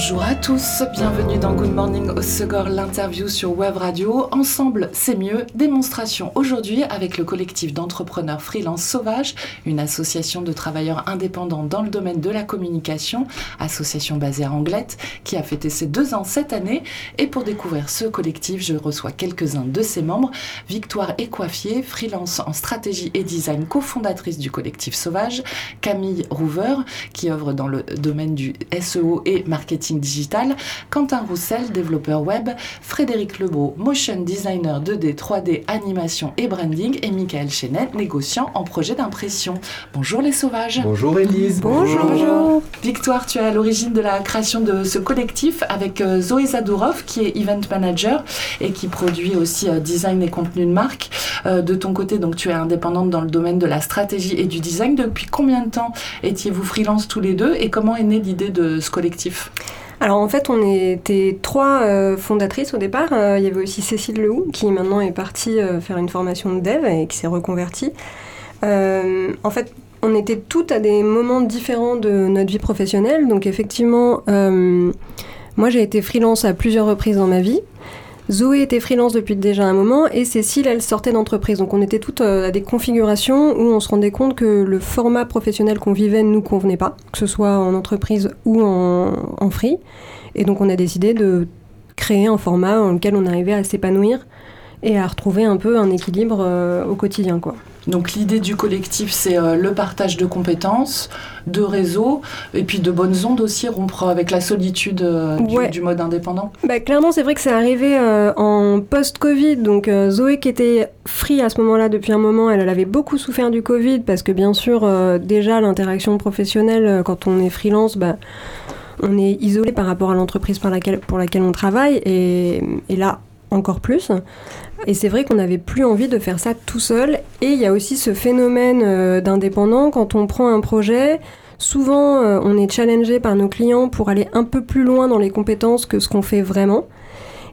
Bonjour à tous, bienvenue dans Good Morning Osegor, l'interview sur Web Radio. Ensemble, c'est mieux. Démonstration aujourd'hui avec le collectif d'entrepreneurs freelance sauvage, une association de travailleurs indépendants dans le domaine de la communication, association basée à Anglette, qui a fêté ses deux ans cette année. Et pour découvrir ce collectif, je reçois quelques-uns de ses membres. Victoire Écoiffier, freelance en stratégie et design, cofondatrice du collectif sauvage. Camille Rouver, qui œuvre dans le domaine du SEO et marketing marketing digital, Quentin Roussel, développeur web, Frédéric Lebeau, motion designer 2D, 3D, animation et branding, et Michael Chenet, négociant en projet d'impression. Bonjour les sauvages. Bonjour Elise. Bonjour. Victoire, tu es à l'origine de la création de ce collectif avec euh, Zoé Zadourov qui est event manager et qui produit aussi euh, design et contenu de marque. Euh, de ton côté, donc tu es indépendante dans le domaine de la stratégie et du design. Depuis combien de temps étiez-vous freelance tous les deux et comment est née l'idée de ce collectif? Alors en fait, on était trois euh, fondatrices au départ. Euh, il y avait aussi Cécile Lehou, qui maintenant est partie euh, faire une formation de dev et qui s'est reconvertie. en fait, on était toutes à des moments différents de notre vie professionnelle. Donc effectivement, moi j'ai été freelance à plusieurs reprises dans ma vie. Zoé était freelance depuis déjà un moment et Cécile, elle sortait d'entreprise. Donc on était toutes euh, à des configurations où on se rendait compte que le format professionnel qu'on vivait ne nous convenait pas, que ce soit en entreprise ou en, en free. Et donc on a décidé de créer un format dans lequel on arrivait à s'épanouir et à retrouver un peu un équilibre euh, au quotidien. quoi. Donc l'idée du collectif, c'est euh, le partage de compétences, de réseaux, et puis de bonnes ondes aussi, rompre avec la solitude euh, du, mode indépendant. Bah, clairement, c'est vrai que c'est arrivé en post-Covid. Donc Zoé, qui était free à ce moment-là depuis un moment, elle, elle, avait beaucoup souffert du Covid, parce que bien sûr, déjà, l'interaction professionnelle, quand on est freelance, bah, on est isolé par rapport à l'entreprise pour laquelle, pour laquelle on travaille, et, et là, encore plus. Et c'est vrai qu'on n'avait plus envie de faire ça tout seul. Et il y a aussi ce phénomène euh, d'indépendant quand on prend un projet. Souvent, euh, on est challengé par nos clients pour aller un peu plus loin dans les compétences que ce qu'on fait vraiment.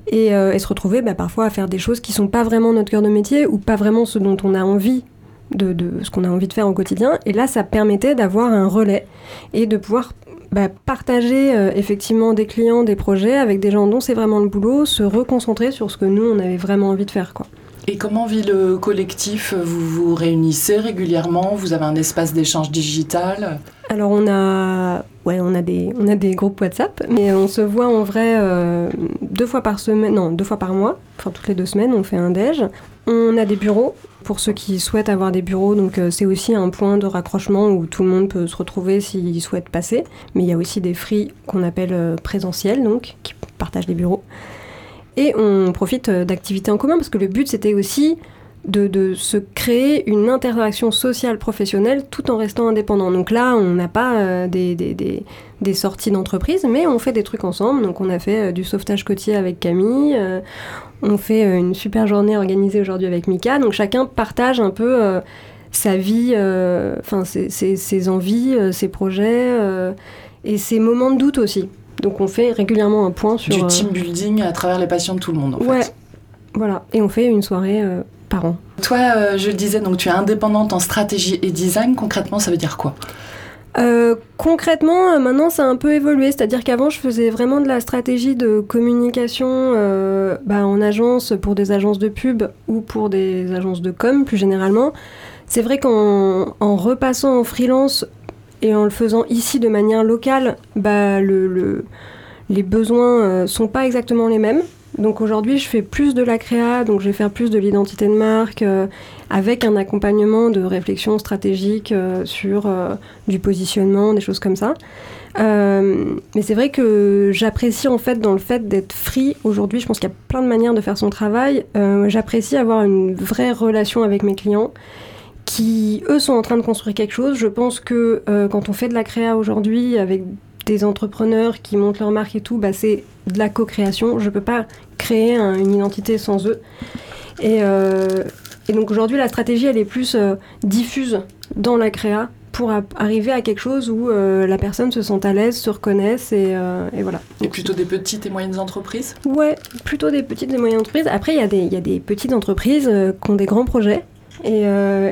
Et, euh, se retrouver bah, parfois à faire des choses qui sont pas vraiment notre cœur de métier ou pas vraiment ce dont on a envie de, de ce qu'on a envie de faire au quotidien. Et là, ça permettait d'avoir un relais et de pouvoir bah, partager euh, effectivement des clients, des projets avec des gens dont c'est vraiment le boulot, se reconcentrer sur ce que nous, on avait vraiment envie de faire. Quoi. Et comment vit le collectif? Vous vous réunissez régulièrement? Vous avez un espace d'échange digital? Alors on a, ouais, on a des, on a des groupes WhatsApp, mais on se voit en vrai euh, deux fois par semaine, non, deux fois par mois. Enfin toutes les deux semaines, on fait un déj. On a des bureaux pour ceux qui souhaitent avoir des bureaux, donc euh, c'est aussi un point de raccrochement où tout le monde peut se retrouver s'il souhaite passer. Mais il y a aussi des free qu'on appelle euh, présentiels, donc qui partagent des bureaux. Et on profite euh, d'activités en commun parce que le but c'était aussi de, se créer une interaction sociale professionnelle tout en restant indépendant. Donc là, on n'a pas des, des, sorties d'entreprise, mais on fait des trucs ensemble. Donc on a fait du sauvetage côtier avec Camille, on fait euh, une super journée organisée aujourd'hui avec Mika. Donc chacun partage un peu euh, sa vie, euh, enfin ses, envies, ses projets et ses moments de doute aussi. Donc on fait régulièrement un point sur... Du team building à travers les passions de tout le monde en ouais, voilà. Et on fait une soirée par an. Toi, je le disais, donc tu es indépendante en stratégie et design. Concrètement, ça veut dire quoi? Euh, concrètement, euh, maintenant, ça a un peu évolué. C'est-à-dire qu'avant, je faisais vraiment de la stratégie de communication euh, bah, en agence pour des agences de pub ou pour des agences de com, plus généralement. C'est vrai qu'en repassant en freelance et en le faisant ici de manière locale, bah, le, les besoins ne sont pas exactement les mêmes. Donc aujourd'hui, je fais plus de la créa, donc je vais faire plus de l'identité de marque, euh, avec un accompagnement de réflexion stratégique euh, sur euh, du positionnement, des choses comme ça. mais c'est vrai que j'apprécie en fait dans le fait d'être free aujourd'hui. Je pense qu'il y a plein de manières de faire son travail. j'apprécie avoir une vraie relation avec mes clients qui, eux, sont en train de construire quelque chose. Je pense que quand on fait de la créa aujourd'hui avec des entrepreneurs qui montent leur marque et tout, bah, c'est de la co-création. Je ne peux pas créer une identité sans eux. Et, euh, et donc aujourd'hui, la stratégie, elle est plus euh, diffuse dans la créa pour arriver à quelque chose où la personne se sent à l'aise, se reconnaisse et, et voilà. Et plutôt des petites et moyennes entreprises? Ouais, plutôt des petites et moyennes entreprises. Après, il y, y, a des petites entreprises qui ont des grands projets et,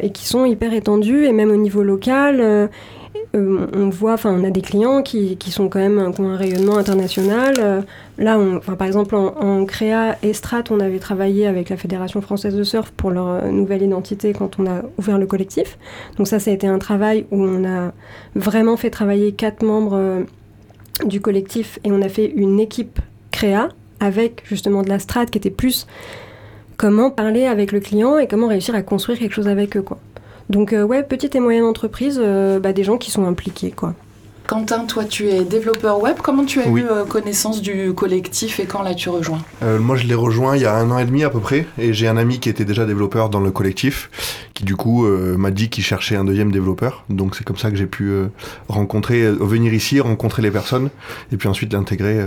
et, qui sont hyper étendus et même au niveau local euh, on voit, enfin, on a des clients qui, sont quand même qui un rayonnement international. Euh, là, on, par exemple, en, créa Estrat, on avait travaillé avec la Fédération française de surf pour leur euh, nouvelle identité quand on a ouvert le collectif. Donc ça, ça a été un travail où on a vraiment fait travailler quatre membres du collectif et on a fait une équipe créa avec justement de la strat qui était plus comment parler avec le client et comment réussir à construire quelque chose avec eux, quoi. Donc euh, ouais, petite et moyenne entreprise, euh, bah, des gens qui sont impliqués quoi. Quentin, toi tu es développeur web, comment tu as eu euh, connaissance du collectif et quand l'as-tu rejoint Moi je l'ai rejoint il y a un an et demi à peu près et j'ai un ami qui était déjà développeur dans le collectif qui du coup m'a dit qu'il cherchait un deuxième développeur. Donc c'est comme ça que j'ai pu rencontrer, venir ici, rencontrer les personnes et puis ensuite l'intégrer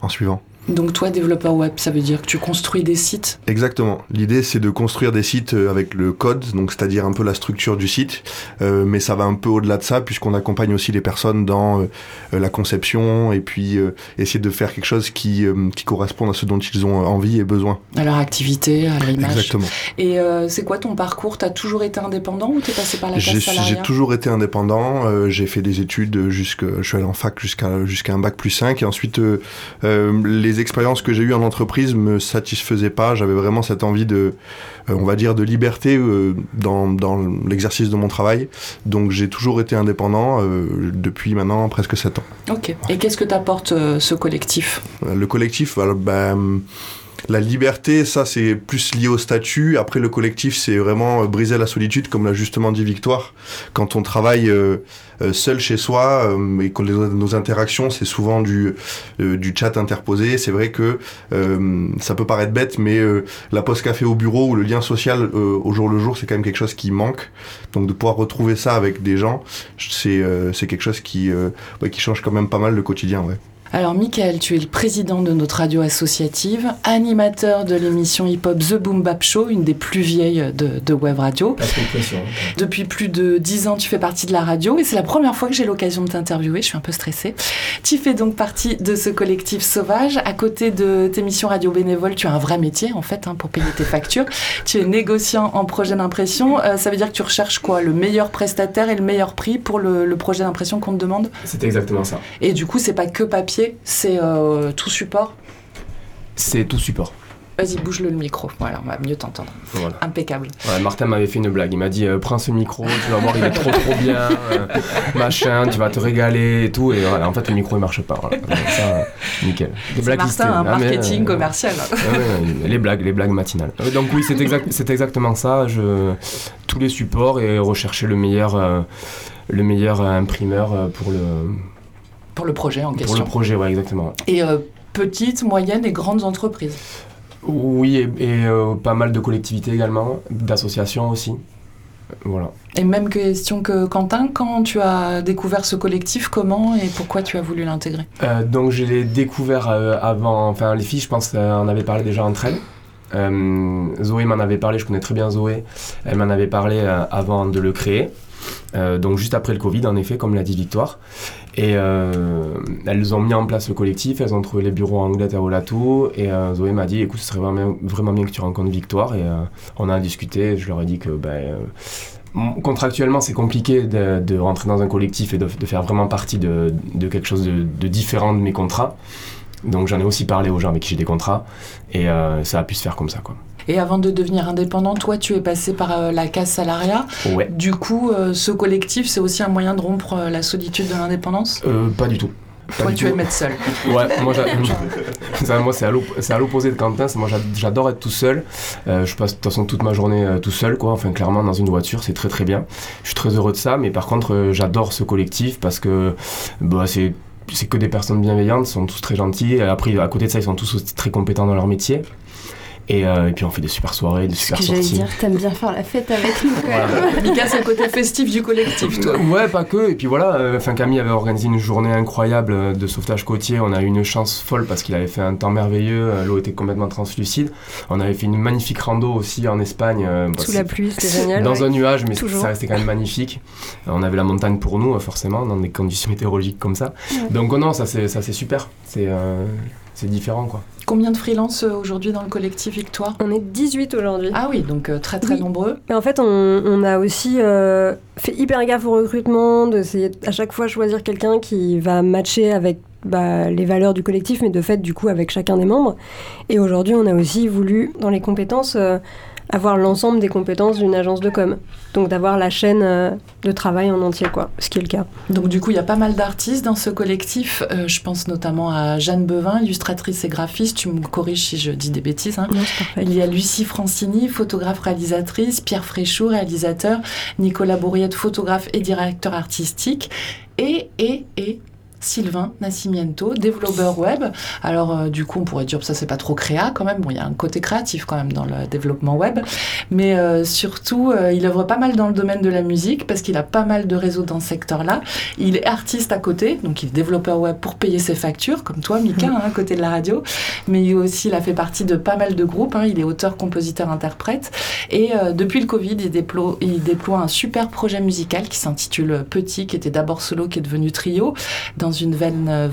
en suivant. Donc toi, développeur web, ça veut dire que tu construis des sites Exactement. L'idée, c'est de construire des sites euh, avec le code, donc c'est-à-dire un peu la structure du site, euh, mais ça va un peu au-delà de ça, puisqu'on accompagne aussi les personnes dans euh, la conception et puis essayer de faire quelque chose qui, qui corresponde à ce dont ils ont envie et besoin. À leur activité, à l'image. Exactement. Et c'est quoi ton parcours? Tu as toujours été indépendant ou tu es passé par la salariale J'ai toujours été indépendant. j'ai fait des études jusque, je suis allé en fac jusqu'à jusqu'à un bac plus 5 et ensuite les expériences que j'ai eues en entreprise me satisfaisaient pas. J'avais vraiment cette envie de, euh, on va dire, de liberté euh, dans, dans l'exercice de mon travail. Donc j'ai toujours été indépendant euh, depuis maintenant presque 7 ans. Ok. Et qu'est-ce que t'apporte ce collectif? Le collectif, alors, ben, la liberté, ça c'est plus lié au statut. Après le collectif, c'est vraiment briser la solitude, comme l'a justement dit Victoire. Quand on travaille euh, seul chez soi euh, et que nos interactions, c'est souvent du, euh, du chat interposé. C'est vrai que ça peut paraître bête, mais la poste café au bureau ou le lien social au jour le jour, c'est quand même quelque chose qui manque. Donc de pouvoir retrouver ça avec des gens, c'est quelque chose qui, qui change quand même pas mal le quotidien. Ouais. Alors, Michael, tu es le président de notre radio associative, animateur de l'émission hip-hop The Boom Bap Show, une des plus vieilles de, web radio. Depuis plus de dix ans, tu fais partie de la radio et c'est la première fois que j'ai l'occasion de t'interviewer. Je suis un peu stressée. Tu fais donc partie de ce collectif sauvage. À côté de tes missions radio bénévoles, tu as un vrai métier en fait hein, pour payer tes factures. tu es négociant en projet d'impression. Euh, ça veut dire que tu recherches quoi? Le meilleur prestataire et le meilleur prix pour le, le projet d'impression qu'on te demande? C'est exactement ça. Et du coup, c'est pas que papier c'est euh, tout support C'est tout support. Vas-y, bouge-le le micro. Voilà, on va mieux t'entendre. Impeccable. Martin m'avait fait une blague. Il m'a dit euh, Prends ce micro, tu vas voir, il est trop trop bien. Euh, machin, tu vas te régaler et tout. Et voilà, en fait, le micro il marche pas. ça, nickel. Martin, un ah, marketing commercial. les blagues, les blagues matinales. donc, oui, c'est exact, exactement ça. Je, tous les supports et rechercher le meilleur, le meilleur imprimeur pour le pour le projet en question. Pour le projet, ouais, exactement. Et euh, petites, moyennes et grandes entreprises Oui, et, euh, pas mal de collectivités également, d'associations aussi. Voilà. Et même question que Quentin, quand tu as découvert ce collectif, comment et pourquoi tu as voulu l'intégrer? Euh, Donc je l'ai découvert avant, enfin les filles je pense en avaient parlé déjà entre elles. Zoé m'en avait parlé, je connais très bien Zoé, elle m'en avait parlé avant de le créer. donc juste après le Covid en effet, comme l'a dit Victoire. Et euh, elles ont mis en place le collectif, elles ont trouvé les bureaux en Angleterre au Latou. Et euh, Zoé m'a dit écoute, ce serait vraiment, bien que tu rencontres Victoire. Et euh, on a discuté. Je leur ai dit que ben, contractuellement, c'est compliqué de, rentrer dans un collectif et de, de faire vraiment partie de, de quelque chose de, différent de mes contrats. Donc j'en ai aussi parlé aux gens avec qui j'ai des contrats. Et ça a pu se faire comme ça. Quoi. Et avant de devenir indépendant, toi, tu es passé par euh, la case salariat. Ouais. Du coup, euh, ce collectif, c'est aussi un moyen de rompre euh, la solitude de l'indépendance? Pas du tout. toi, tu es mettre seul. Ouais, moi, moi c'est à l'opposé de Quentin. Moi, j'adore être tout seul. je passe de toute façon toute ma journée tout seul, quoi. Enfin, clairement, dans une voiture, c'est très très bien. Je suis très heureux de ça. Mais par contre, j'adore ce collectif parce que bah, c'est c'est que des personnes bienveillantes, ils sont tous très gentils. Après, à côté de ça, ils sont tous très compétents dans leur métier. Et, euh, et puis on fait des super soirées, des super que j'allais sorties. dire, t'aimes bien faire la fête avec nous quand même. Mika, c'est le côté festif du collectif, toi. Ouais, pas que. Et puis voilà, euh, enfin, Camille avait organisé une journée incroyable euh, de sauvetage côtier. On a eu une chance folle parce qu'il avait fait un temps merveilleux. L'eau était complètement translucide. On avait fait une magnifique rando aussi en Espagne. euh, bah, Sous la pluie, c'était génial. Dans ouais. un nuage, mais Toujours. ça restait quand même magnifique. Euh, On avait la montagne pour nous, forcément, dans des conditions météorologiques comme ça. Ouais. Donc, oh non, ça c'est ça, c'est super. C'est euh, c'est différent, quoi. Combien de freelances euh, aujourd'hui dans le collectif Victoire? On est 18 aujourd'hui. Ah oui, donc euh, très très Oui. nombreux. Mais en fait, on, on a aussi euh, fait hyper gaffe au recrutement, d'essayer à chaque fois choisir quelqu'un qui va matcher avec bah, les valeurs du collectif, mais de fait, du coup, avec chacun des membres. Et aujourd'hui, on a aussi voulu, dans les compétences, euh, avoir l'ensemble des compétences d'une agence de com. Donc d'avoir la chaîne euh, de travail en entier, quoi, ce qui est le cas. Donc du coup, il y a pas mal d'artistes dans ce collectif. Euh, je pense notamment à Jeanne Bevin, illustratrice et graphiste. Tu me corriges si je dis des bêtises. hein. Non. Il y a Lucie Francini, photographe réalisatrice, Pierre Fréchot, réalisateur, Nicolas Bourriette, photographe et directeur artistique, et, et, et Sylvain Nascimiento, développeur web. Alors euh, du coup, on pourrait dire que ça c'est pas trop créa quand même. Bon, il y a un côté créatif quand même dans le développement web, mais euh, surtout, euh, il œuvre pas mal dans le domaine de la musique parce qu'il a pas mal de réseaux dans ce secteur-là. Il est artiste à côté, donc il est développeur web pour payer ses factures, comme toi, Mika, hein, à côté de la radio. Mais il aussi, il a fait partie de pas mal de groupes. hein. Il est auteur, compositeur, interprète. Et depuis le Covid, il déploie, il déploie un super projet musical qui s'intitule Petit, qui était d'abord solo, qui est devenu trio, dans une veine euh,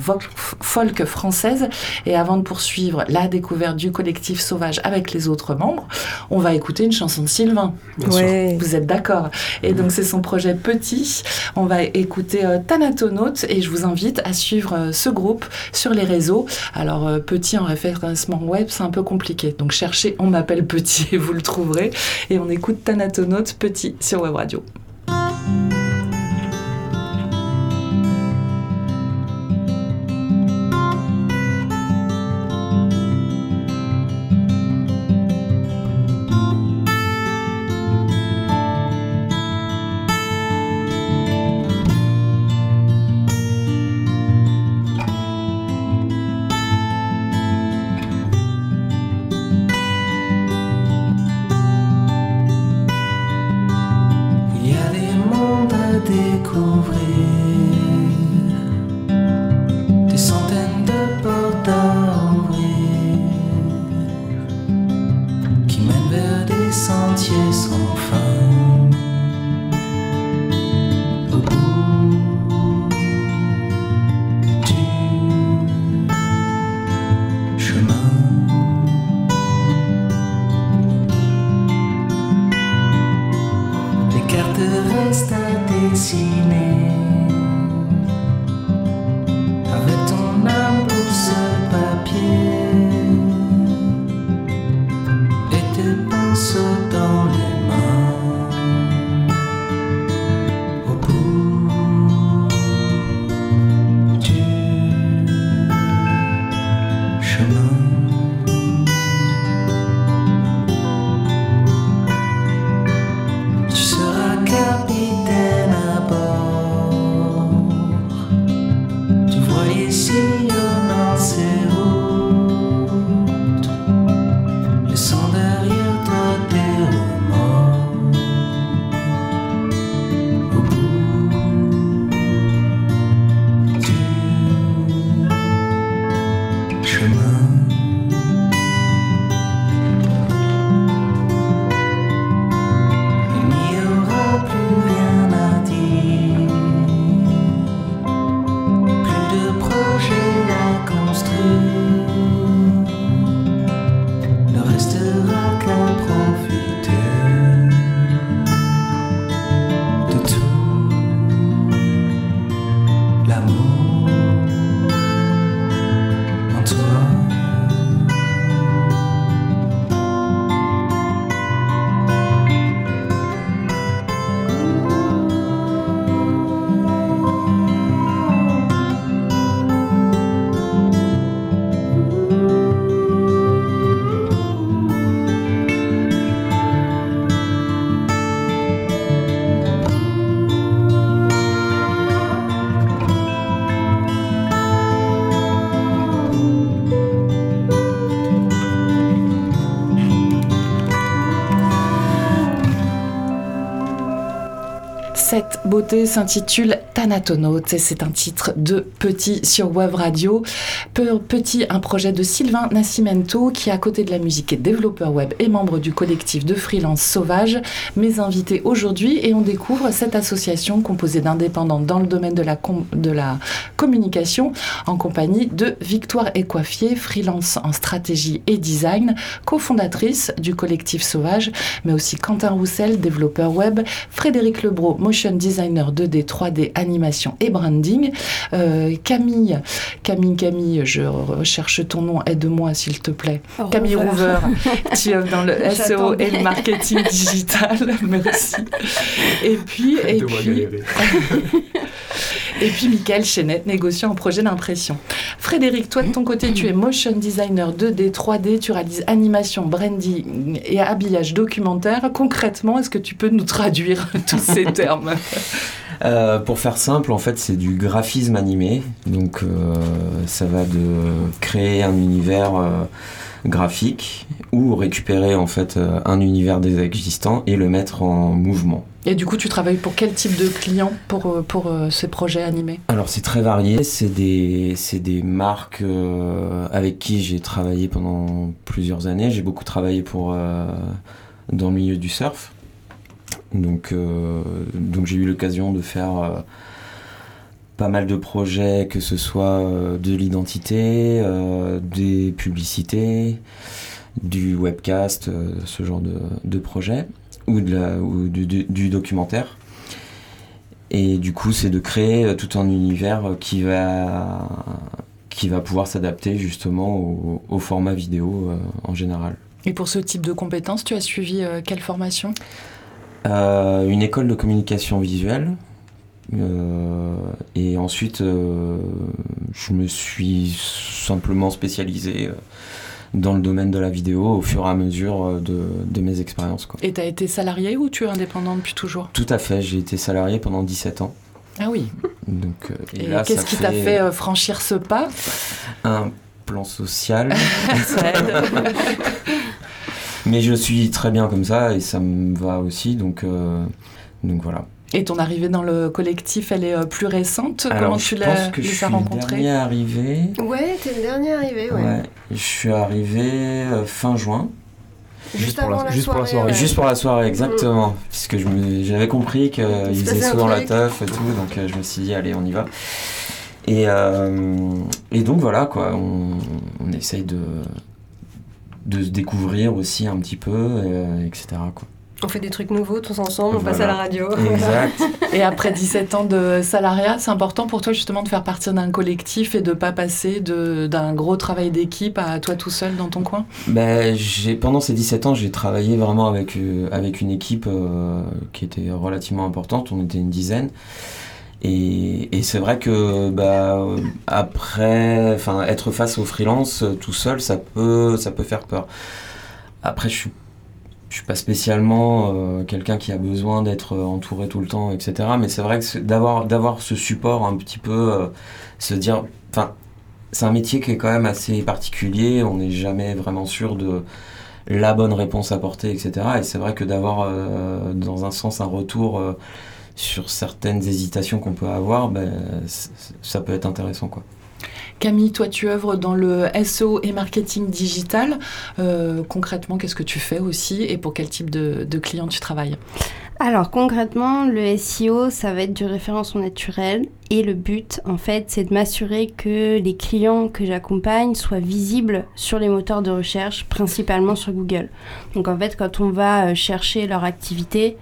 folk française. Et avant de poursuivre la découverte du collectif Sauvage avec les autres membres, on va écouter une chanson de Sylvain. Bien sûr. Ouais. Vous êtes d'accord? Et donc c'est son projet Petit. On va écouter euh, Thanatonautes et je vous invite à suivre euh, ce groupe sur les réseaux. Alors euh, Petit en référencement web, c'est un peu compliqué. Donc cherchez On m'appelle Petit et vous le trouverez. Et on écoute Thanatonautes Petit sur Web Radio. Beauté s'intitule Thanatonautes et c'est un titre de Petit sur Web Radio. Pe- Petit, un projet de Sylvain Nascimento qui, à côté de la musique, est développeur web et membre du collectif de freelance sauvage. Mes invités aujourd'hui et on découvre cette association composée d'indépendants dans le domaine de la, communication en compagnie de Victoire Écoiffier, freelance en stratégie et design, cofondatrice du collectif Sauvage, mais aussi Quentin Roussel, développeur web, Frédéric Lebro, motion designer 2D, 3D, animation et branding, euh, Camille, Camille, Camille, je recherche ton nom, aide-moi s'il te plaît. Camille Rouver, tu œuvres dans le SEO et le marketing digital, merci. Et puis, et puis. et puis Michael Chenette, négociant en projet d'impression. Frédéric, toi de ton côté, tu es motion designer 2D, 3D, tu réalises animation, branding et habillage documentaire. Concrètement, est-ce que tu peux nous traduire tous ces termes? Euh, pour faire simple, en fait, c'est du graphisme animé. Donc, euh, ça va de créer un univers euh, graphique ou récupérer en fait un univers existant et le mettre en mouvement. Et du coup, tu travailles pour quel type de client pour, euh, pour euh, ces projets animés? Alors, c'est très varié. C'est des, des marques euh, avec qui j'ai travaillé pendant plusieurs années. J'ai beaucoup travaillé pour, dans le milieu du surf. Donc, donc j'ai eu l'occasion de faire pas mal de projets, que ce soit de l'identité, des publicités, du webcast, ce genre de, de ou, de la, ou du, du- du documentaire. Et du coup, c'est de créer euh, tout un univers euh, qui va, qui va pouvoir s'adapter justement au, au format vidéo euh, en général. Et pour ce type de compétences, tu as suivi quelle formation? Euh, une école de communication visuelle. euh, et ensuite, euh, je me suis simplement spécialisé dans le domaine de la vidéo au fur et à mesure euh, de, de mes expériences. quoi. Et tu as été salarié ou tu es indépendant depuis toujours? Tout à fait, j'ai été salarié pendant 17 ans. Ah oui. Donc, euh, Et, là, qu'est-ce qui t'a fait euh, franchir ce pas? Un plan social. Ça aide. Mais je suis très bien comme ça et ça me va aussi, donc, euh, donc voilà. Et ton arrivée dans le collectif, elle est euh, plus récente Comment Alors, tu je l'as pense que je suis le dernier arrivé. Ouais, t'es le dernier arrivé, ouais. Ouais, je suis arrivé euh, fin juin. Juste, pour la- avant la juste pour la soirée. ouais. Juste pour la soirée, exactement. Puisque je me- j'avais compris qu'il Il se faisait passait un souvent la teuf et tout, donc euh, je me suis dit, allez, on y va. Et, euh, et donc voilà, quoi, on, on essaye de, de se découvrir aussi un petit peu, euh, etc. Quoi. On fait des trucs nouveaux tous ensemble, on Voilà. passe à la radio. Exact. Et après 17 ans de salariat, c'est important pour toi justement de faire partir d'un collectif et de pas passer d'un gros travail d'équipe à toi tout seul dans ton coin? Ben, j'ai, pendant ces 17 ans, j'ai travaillé vraiment avec, euh, avec une équipe euh, qui était relativement importante. On était une dizaine. Et, et c'est vrai que bah, euh, après, enfin, être face au freelance tout seul, ça peut, ça peut faire peur. Après, je suis, je suis pas spécialement euh, quelqu'un qui a besoin d'être entouré tout le temps, etc. Mais c'est vrai que d'avoir, d'avoir ce support un petit peu, euh, se dire, enfin, c'est un métier qui est quand même assez particulier. On n'est jamais vraiment sûr de la bonne réponse apportée, etc. Et c'est vrai que d'avoir, euh, dans un sens, un retour euh, sur certaines hésitations qu'on peut avoir, ben, ça peut être intéressant, quoi. Camille, toi tu œuvres dans le SEO et marketing digital. Euh, concrètement, qu'est-ce que tu fais aussi et pour quel type de, de clients tu travailles? Alors concrètement, le SEO, ça va être du référencement naturel. Et le but, en fait, c'est de m'assurer que les clients que j'accompagne soient visibles sur les moteurs de recherche, principalement sur Google. Donc en fait, quand on va euh, chercher leur activité,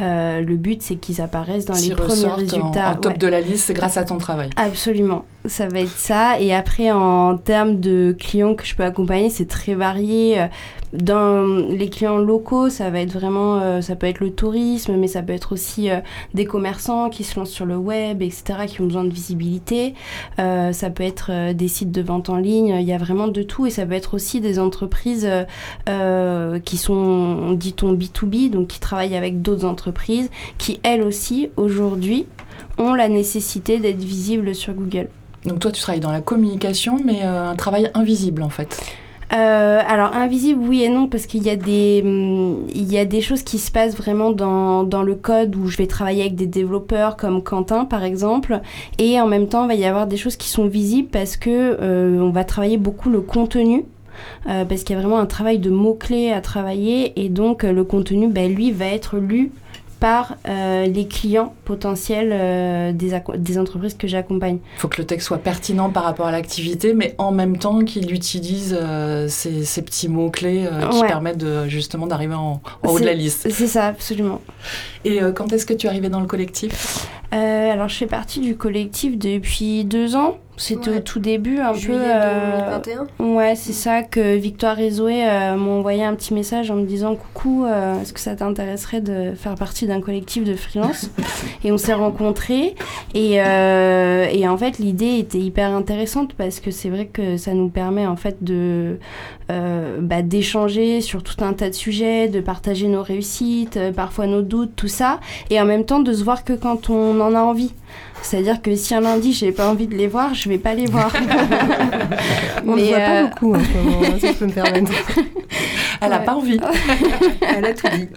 euh, le but, c'est qu'ils apparaissent dans les premiers en- résultats. En, top Ouais. de la liste, c'est grâce à ton travail. Absolument, ça va être ça. Et après, en termes de clients que je peux accompagner, c'est très varié. Dans les clients locaux, ça va être vraiment, euh, ça peut être le tourisme, mais ça peut être aussi euh, des commerçants qui se lancent sur le web, etc., qui ont besoin de visibilité. Euh, ça peut être des sites de vente en ligne. Il y a vraiment de tout, et ça peut être aussi des entreprises qui sont, dit-on, B2B, donc qui travaillent avec d'autres entreprises, qui elles aussi aujourd'hui ont la nécessité d'être visibles sur Google. Donc toi tu travailles dans la communication, mais un travail invisible en fait. Euh, alors invisible, oui et non, parce qu'il y a des, hum, il y a des choses qui se passent vraiment dans, dans le code où je vais travailler avec des développeurs comme Quentin par exemple, et en même temps il va y avoir des choses qui sont visibles parce que euh, on va travailler beaucoup le contenu. euh, parce qu'il y a vraiment un travail de mots-clés à travailler et donc le contenu, ben, lui, va être lu par euh, les clients potentiels euh, des, entreprises que j'accompagne. Il faut que le texte soit pertinent par rapport à l'activité, mais en même temps qu'il utilise euh, ces, ces petits mots-clés qui Ouais. permettent de, justement d'arriver en, en haut de la liste. C'est ça, absolument. Et euh, quand est-ce que tu es arrivé dans le collectif Euh, alors, je fais partie du collectif depuis deux ans. C'était Ouais. au tout début, un Juillet peu. euh, 2021 Ouais, c'est ça que Victoire et Zoé euh, m'ont envoyé un petit message en me disant Coucou, euh, est-ce que ça t'intéresserait de faire partie d'un collectif de freelance? Et on s'est rencontrés. Et, et en fait, l'idée était hyper intéressante parce que c'est vrai que ça nous permet en fait de bah, d'échanger sur tout un tas de sujets, de partager nos réussites, parfois nos doutes, tout ça. Et en même temps, de se voir que quand on en a envie. C'est-à-dire que si un lundi j'ai pas envie de les voir, je vais pas les voir. On ne voit euh, pas beaucoup en ce moment, hein, si je peux me permettre. Elle n'a Ouais. pas envie. Elle a tout dit.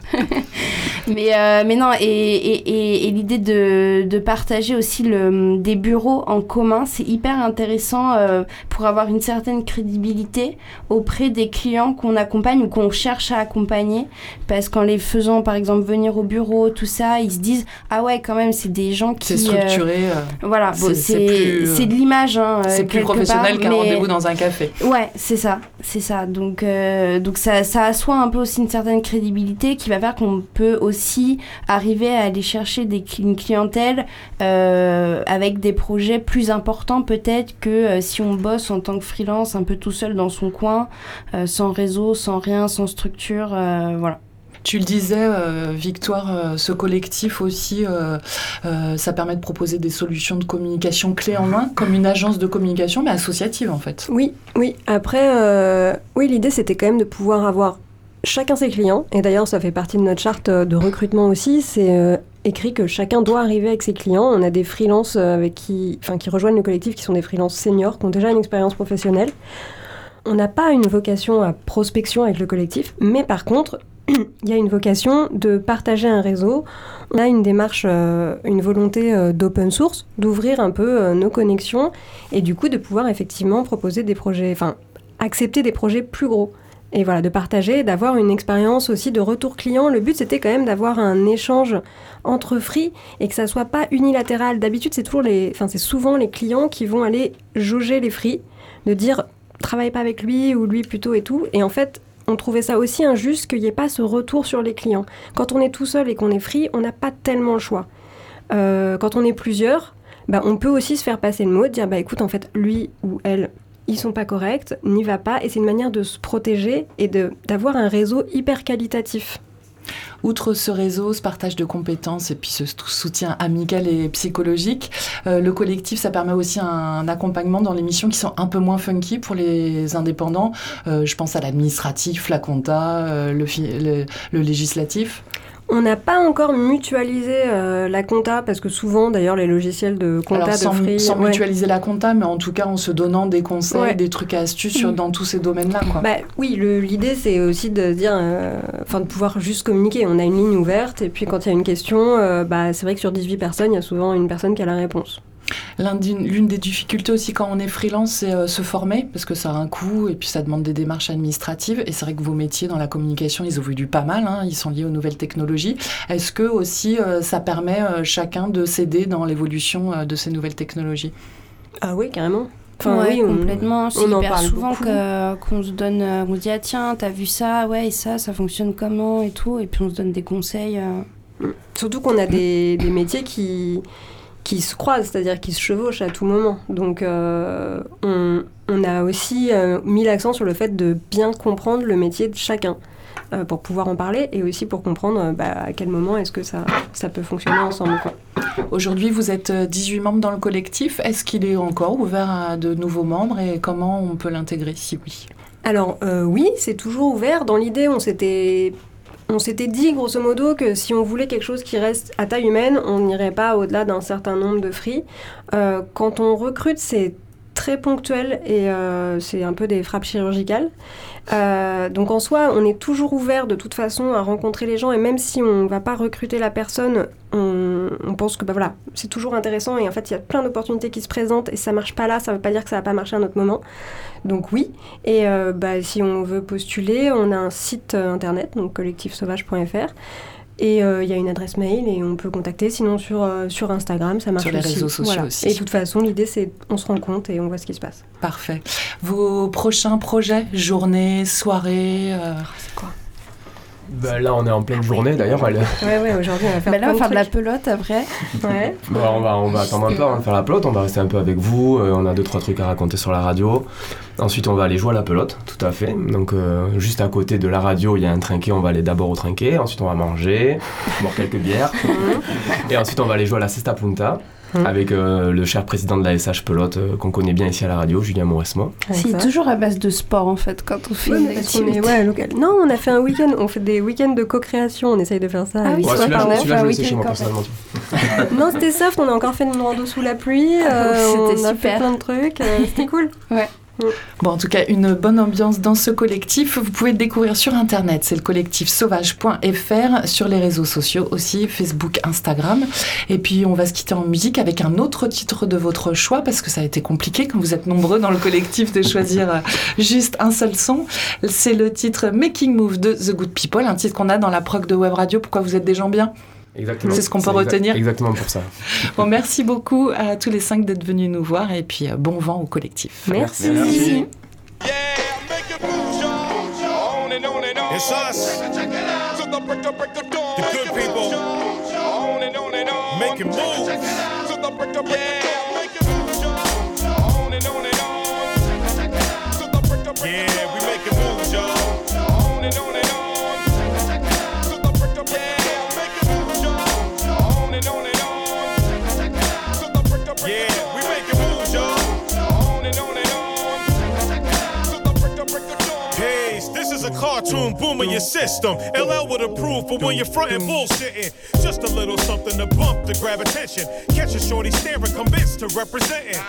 Mais, euh, mais non, et, et, et, et l'idée de, de partager aussi le, des bureaux en commun, c'est hyper intéressant euh, pour avoir une certaine crédibilité auprès des clients qu'on accompagne ou qu'on cherche à accompagner. Parce qu'en les faisant, par exemple, venir au bureau, tout ça, ils se disent Ah ouais, quand même, c'est des gens qui. C'est euh, structuré. euh, voilà, c'est- bon, de l'image. Hein, c'est plus professionnel qu'un mais- rendez-vous dans un café. Ouais, c'est ça, c'est ça. Donc, euh, donc ça, ça assoit un peu aussi une certaine crédibilité qui va faire qu'on peut aussi arriver à aller chercher des, une clientèle euh, avec des projets plus importants peut-être que euh, si on bosse en tant que freelance un peu tout seul dans son coin, euh, sans réseau, sans rien, sans structure, voilà. Tu le disais, euh, Victoire, euh, ce collectif aussi, euh, ça permet de proposer des solutions de communication clés en main, comme une agence de communication, mais associative en fait. Oui, oui. Après, oui, l'idée c'était quand même de pouvoir avoir chacun ses clients. Et d'ailleurs, ça fait partie de notre charte de recrutement aussi. C'est écrit que chacun doit arriver avec ses clients. On a des freelances avec qui, enfin, qui rejoignent le collectif, qui sont des freelances seniors, qui ont déjà une expérience professionnelle. On n'a pas une vocation à prospection avec le collectif, mais par contre, il y a une vocation de partager un réseau. On a une démarche, euh, une volonté euh, d'open source, d'ouvrir un peu euh, nos connexions et du coup de pouvoir effectivement proposer des projets, enfin accepter des projets plus gros. Et voilà, de partager, d'avoir une expérience aussi de retour client. Le but, c'était quand même d'avoir un échange entre free et que ça soit pas unilatéral. D'habitude, c'est toujours les, enfin, c'est souvent les clients qui vont aller jauger les free, de dire travaille pas avec lui ou lui plutôt et tout. Et en fait, on trouvait ça aussi injuste qu'il n'y ait pas ce retour sur les clients. Quand on est tout seul et qu'on est free, on n'a pas tellement le choix. Euh, quand on est plusieurs, bah, on peut aussi se faire passer le mot, dire bah écoute, en fait, lui ou elle, ils sont pas corrects, n'y va pas. Et c'est une manière de se protéger et d'avoir un réseau hyper qualitatif. Outre ce réseau, ce partage de compétences et puis ce sou- soutien amical et psychologique, euh, le collectif, ça permet aussi un accompagnement dans les missions qui sont un peu moins funky pour les indépendants. Euh, je pense à l'administratif, la compta, euh, le législatif. On n'a pas encore mutualisé euh, la compta parce que souvent, d'ailleurs, les logiciels de compta Alors, sans, de free, sans ouais. mutualiser la compta, mais en tout cas en se donnant des conseils, Ouais. des trucs et astuces sur- Mhm. dans tous ces domaines-là. Quoi. Bah, oui, l'idée c'est aussi de dire, euh, enfin de pouvoir juste communiquer. On a une ligne ouverte et puis quand il y a une question, euh, bah, c'est vrai que sur 18 personnes, il y a souvent une personne qui a la réponse. L'une des difficultés aussi quand on est freelance, c'est euh, se former, parce que ça a un coût et puis ça demande des démarches administratives. Et c'est vrai que vos métiers dans la communication, ils évoluent pas mal, hein, ils sont liés aux nouvelles technologies. Est-ce que aussi euh, ça permet euh, chacun de s'aider dans l'évolution euh, de ces nouvelles technologies? Ah oui, carrément. ouais, oui, on- complètement. C'est on en hyper parle souvent qu'on se donne, on se dit ah tiens, t'as vu ça, ouais, et ça, ça fonctionne comment? Et tout, et puis on se donne des conseils. euh. Surtout qu'on a des, des métiers qui, qui se croisent, c'est-à-dire qui se chevauchent à tout moment. Donc euh, on, on a aussi euh, mis l'accent sur le fait de bien comprendre le métier de chacun. euh, pour pouvoir en parler et aussi pour comprendre bah, à quel moment est-ce que ça, ça peut fonctionner ensemble. Quoi. Aujourd'hui, vous êtes euh, 18 membres dans le collectif. Est-ce qu'il est encore ouvert à de nouveaux membres et comment on peut l'intégrer si oui? Alors euh, oui, c'est toujours ouvert. Dans l'idée, on s'était on s'était dit grosso modo que si on voulait quelque chose qui reste à taille humaine, on n'irait pas au-delà d'un certain nombre de free. Euh, quand on recrute, c'est très ponctuelles et euh, c'est un peu des frappes chirurgicales. Euh, donc en soi, on est toujours ouvert de toute façon à rencontrer les gens et même si on ne va pas recruter la personne, on, pense que bah voilà, c'est toujours intéressant et en fait il y a plein d'opportunités qui se présentent et ça marche pas là, ça veut pas dire que ça va pas marcher à un autre moment. Donc oui, et euh, bah, si on veut postuler, on a un site internet, donc collectifsauvage.fr. Et euh, il y a une adresse mail et on peut contacter. Sinon, sur, euh, sur Instagram, ça marche Sur les aussi. réseaux sociaux Voilà. aussi. Et de toute façon, l'idée, c'est on se rend compte et on voit ce qui se passe. Parfait. Vos prochains projets, journées, soirées, euh, c'est quoi? Bah, là, on est en pleine journée d'ailleurs. elle- Ouais, ouais, aujourd'hui, on va faire Bah là, on va faire de la pelote après. Ouais. Bon, on, va, on va attendre un peu, on va faire la pelote, on va rester un peu avec vous, euh, on a deux trois trucs à raconter sur la radio. Ensuite on va aller jouer à la pelote, tout à fait. Donc euh, juste à côté de la radio il y a un trinquet, on va aller d'abord au trinquet, ensuite on va manger, boire quelques bières. Et ensuite on va aller jouer à la Cesta Punta Mhm. avec euh, le cher président de la SH Pelote euh, qu'on connaît bien ici à la radio, Julien Mauresmo. Avec C'est toujours à base de sport en fait quand on fait Ouais, une activité. ouais, local. Non, on a fait un week-end, on fait des week-ends de co-création, on essaye de faire ça. Ah oui, Ouais, celui-là, je- celui-là, un je le sais week-end chez moi quand personnellement. Non, c'était soft, on a encore fait une rando sous la pluie, euh, on C'était a fait super. plein de trucs, euh, c'était cool. Bon, en tout cas, une bonne ambiance dans ce collectif. Vous pouvez le découvrir sur Internet. C'est le collectif sauvage.fr. Sur les réseaux sociaux aussi, Facebook, Instagram. Et puis, on va se quitter en musique avec un autre titre de votre choix parce que ça a été compliqué quand vous êtes nombreux dans le collectif de choisir euh, juste un seul son. C'est le titre Making Move de The Good People, un titre qu'on a dans la prog de Web Radio. Pourquoi vous êtes des gens bien? Exactement. C'est ce qu'on peut exa- retenir. Exactement pour ça. Bon, merci beaucoup à tous les cinq d'être venus nous voir et puis euh, bon vent au collectif. Merci. Merci. It's us. The good people. Making moves. Yeah, we making moves, y'all. Yeah, cartoon boom in your system. LL would approve for when you're frontin' bullshitting. Just a little something to bump to grab attention. Catch a shorty staring, convinced to representing.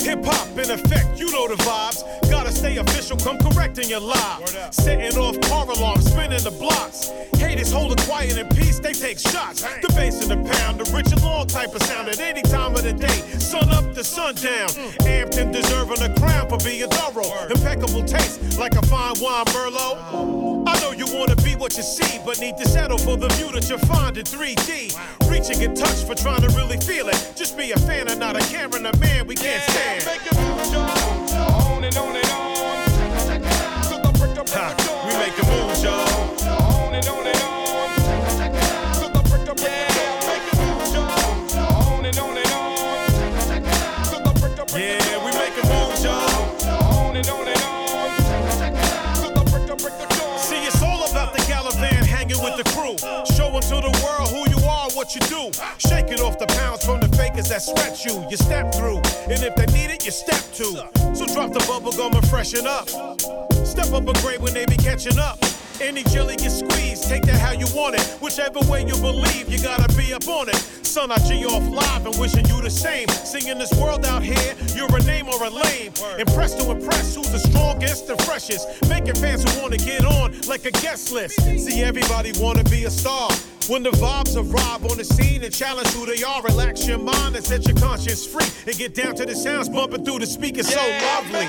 Hip hop in effect, you know the vibes. Gotta stay official, come correcting your lie. Setting off car alarms, spinning the blocks. Haters hold it quiet in peace, they take shots. The bass in the pound, the rich and long type of sound at any time of the day. Sun up to sundown. Amped and deserving a crown for being thorough. Impeccable taste, like a fine wine Merlot. I know you wanna be what you see, but need to settle for the view that you find in 3D. Reaching in touch for trying to really feel it. Just be a fan and not a Karen, a man we can't stand. Ha, you do. Shaking off the pounds from the fakers that stretch you. You step through, and if they need it, you step to. So drop the bubble gum and freshen up. Step up a grade when they be catching up. Any jelly get squeezed, take that how you want it. Whichever way you believe, you gotta be up on it. Son, I G off live and wishing you the same. Singing this world out here, you're a name or a lame. Impressed to impress, who's the strongest and freshest. Making fans who wanna get on like a guest list. See, everybody wanna be a star. When the vibes arrive on the scene and challenge who they are, relax your mind and set your conscience free. And get down to the sounds bumping through the speakers so lovely.